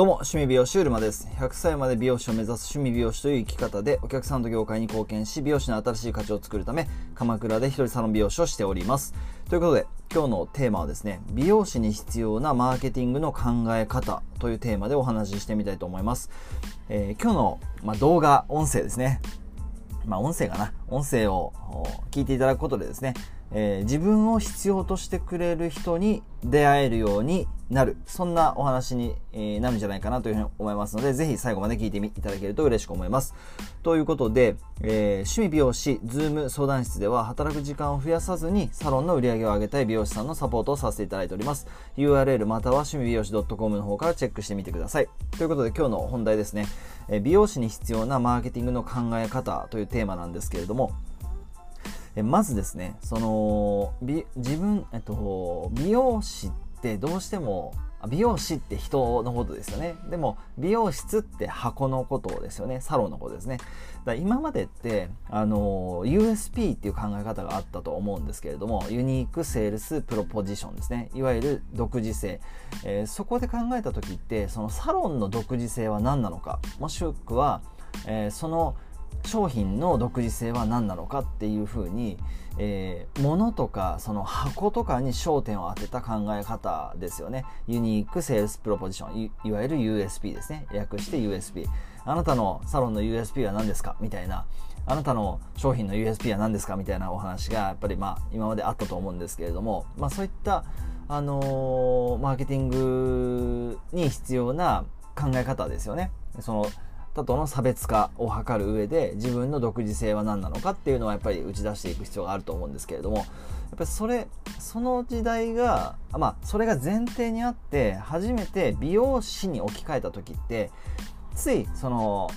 どうも、趣味美容師うるまです。100歳まで美容師を目指す趣味美容師という生き方でお客さんと業界に貢献し、美容師の新しい価値を作るため、鎌倉で一人サロン美容師をしております。ということで、今日のテーマはですね、美容師に必要なマーケティングの考え方というテーマでお話ししてみたいと思います。えー、今日の、まあ、動画、音声ですね。まあ、音声かな。音声を聞いていただくことでですね、えー、自分を必要としてくれる人に出会えるようになる。そんなお話に、えー、なるんじゃないかなというふうに思いますので、ぜひ最後まで聞いていただけると嬉しく思います。ということで、えー、趣味美容師、ズーム相談室では働く時間を増やさずにサロンの売り上げを上げたい美容師さんのサポートをさせていただいております。URL または趣味美容師 .com の方からチェックしてみてください。ということで今日の本題ですね、え美容師に必要なマーケティングの考え方というテーマなんですけれども、えまずですねその自分、えっと、美容師ってどうしても美容師って人のことですよね。でも美容室って箱のことですよね。サロンのことですね。だ今までってあの USP っていう考え方があったと思うんですけれども unique sales proposition ですね。いわゆる独自性、えー、そこで考えた時ってそのサロンの独自性は何なのかもしくは、えー、その商品の独自性は何なのかっていうふうに、えー、物とかその箱とかに焦点を当てた考え方ですよね。 unique sales proposition、いわゆる USP ですね。略して USP。あなたのサロンの USP は何ですか？みたいな。あなたの商品の USP は何ですか？みたいなお話がやっぱりまあ今まであったと思うんですけれども、まあそういったあのー、マーケティングに必要な考え方ですよね。その他との差別化を図る上で自分の独自性は何なのかっていうのはやっぱり打ち出していく必要があると思うんですけれどもやっぱりそれその時代がまあそれが前提にあって初めて美容師に置き換えた時ってついその、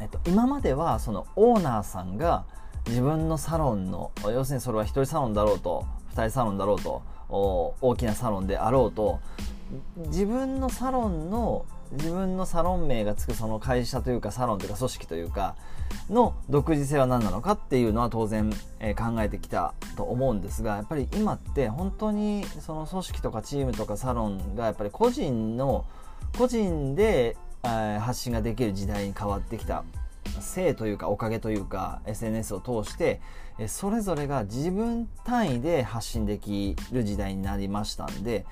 えっと、今まではそのオーナーさんが自分のサロンの要するにそれは1人サロンだろうと2人サロンだろうと大きなサロンであろうと自分のサロンの自分のサロン名がつくその会社というかサロンというか組織というかの独自性は何なのかっていうのは当然、えー、考えてきたと思うんですがやっぱり今って本当にその組織とかチームとかサロンがやっぱり個人の個人で、えー、発信ができる時代に変わってきた。せいというかおかげというか SNS を通してそれぞれが自分単位で発信できる時代になりましたんで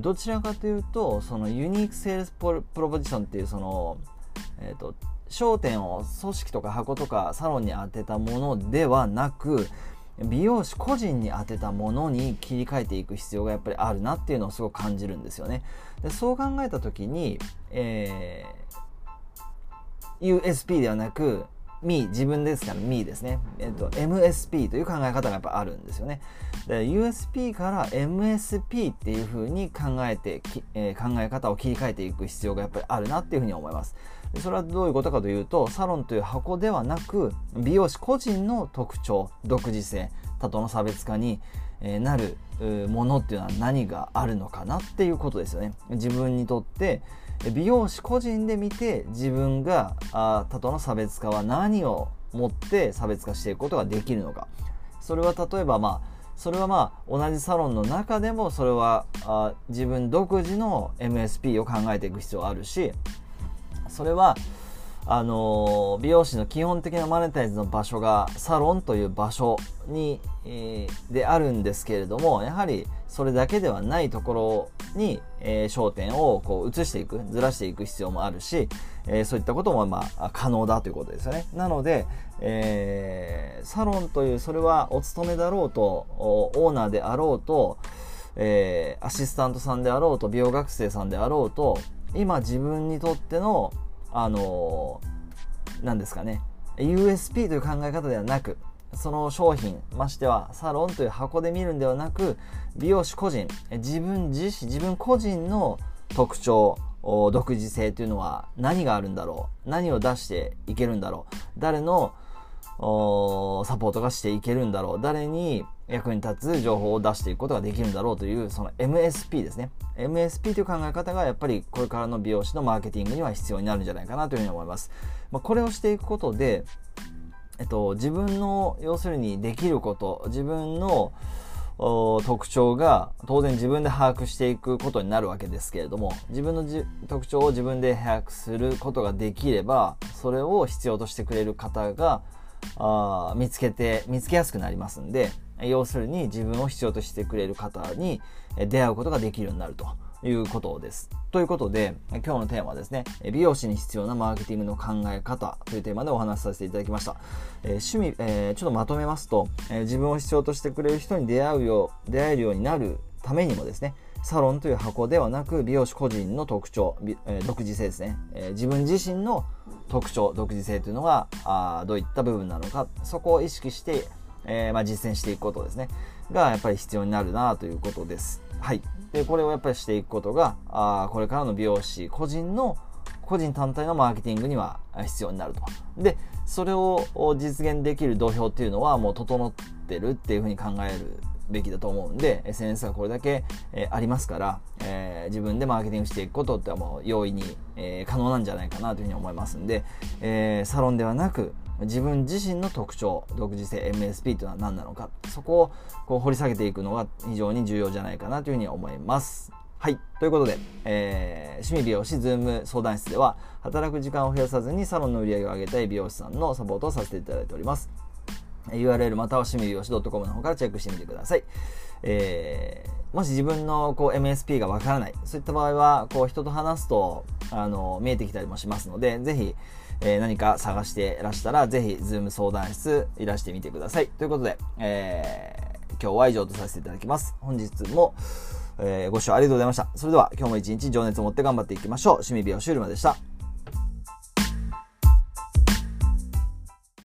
どちらかというとそのユニークセールスプロポジションっていうその、えーと、焦点を組織とか箱とかサロンに当てたものではなく美容師個人に当てたものに切り替えていく必要がやっぱりあるなっていうのをすごく感じるんですよね。でそう考えた時に、えー、USP ではなく me 自分ですから me ですね、えっと、MSP という考え方がやっぱあるんですよね。で USP から MSP っていうふうに考えてき、えー、考え方を切り替えていく必要がやっぱりあるなっていうふうに思います。それはどういうことかというとサロンという箱ではなく美容師個人の特徴独自性他との差別化になるものっていうのは何があるのかなっていうことですよね。自分にとって美容師個人で見て自分があ他との差別化は何をもって差別化していくことができるのか。それは例えばまあそれはまあ同じサロンの中でもそれはあ自分独自の MSP を考えていく必要があるしそれはあの美容師の基本的なマネタイズの場所がサロンという場所に、えー、であるんですけれどもやはりそれだけではないところに、えー、焦点をこう移していくずらしていく必要もあるし、えー、そういったこともまあ可能だということですよね。なので、え、サロンというそれはお勤めだろうとオーナーであろうと、え、アシスタントさんであろうと美容学生さんであろうと今自分にとってのあの何ですかね。USP という考え方ではなくその商品ましてはサロンという箱で見るんではなく美容師個人自分自身自分個人の特徴独自性というのは何があるんだろう何を出していけるんだろう誰のサポートがしていけるんだろう。誰に役に立つ情報を出していくことができるんだろうというその MSP ですね。MSP という考え方がやっぱりこれからの美容師のマーケティングには必要になるんじゃないかなというふうに思います、まあ、これをしていくことで、えっと、自分の要するにできること自分の特徴が当然自分で把握していくことになるわけですけれども自分の特徴を自分で把握することができればそれを必要としてくれる方があ見つけて見つけやすくなりますんで要するに自分を必要としてくれる方に出会うことができるようになるということです。ということで、今日のテーマはですね、美容師に必要なマーケティングの考え方というテーマでお話しさせていただきました。えー、趣味、えー、ちょっとまとめますと、えー、自分を必要としてくれる人に出会うよう、出会えるようになるためにもですね、サロンという箱ではなく美容師個人の特徴、え、独自性ですね、え、自分自身の特徴独自性というのがあどういった部分なのかそこを意識して、えーまあ、実践していくことですね。がやっぱり必要になるなということです。はい。でこれをやっぱりしていくことがあこれからの美容師個人の個人単体のマーケティングには必要になると。でそれを実現できる土俵っていうのはもう整ってるっていうふうに考えるべきだと思うんで SNS がこれだけ、え、ありますから、えー、自分でマーケティングしていくことってもう容易に、えー、可能なんじゃないかなというふうに思いますんで、えサロンではなく自分自身の特徴独自性 MSP というのは何なのかそこをこう掘り下げていくのが非常に重要じゃないかなというふうに思いますはい。ということで、えー、趣味美容師 Zoom 相談室では、働く時間を増やさずにサロンの売り上げを上げたい美容師さんのサポートをさせていただいております。URL または趣味美容師 .com の方からチェックしてみてください。えー、もし自分のこう USP がわからない、そういった場合は、こう人と話すと、あの、見えてきたりもしますので、ぜひ、えー、何か探してらしたら、ぜひ、 Zoom 相談室いらしてみてください。ということで、えー、今日は以上とさせていただきます。本日も、えー、ご視聴ありがとうございました。それでは、今日も一日情熱を持って頑張っていきましょう。趣味美容シュールマでした。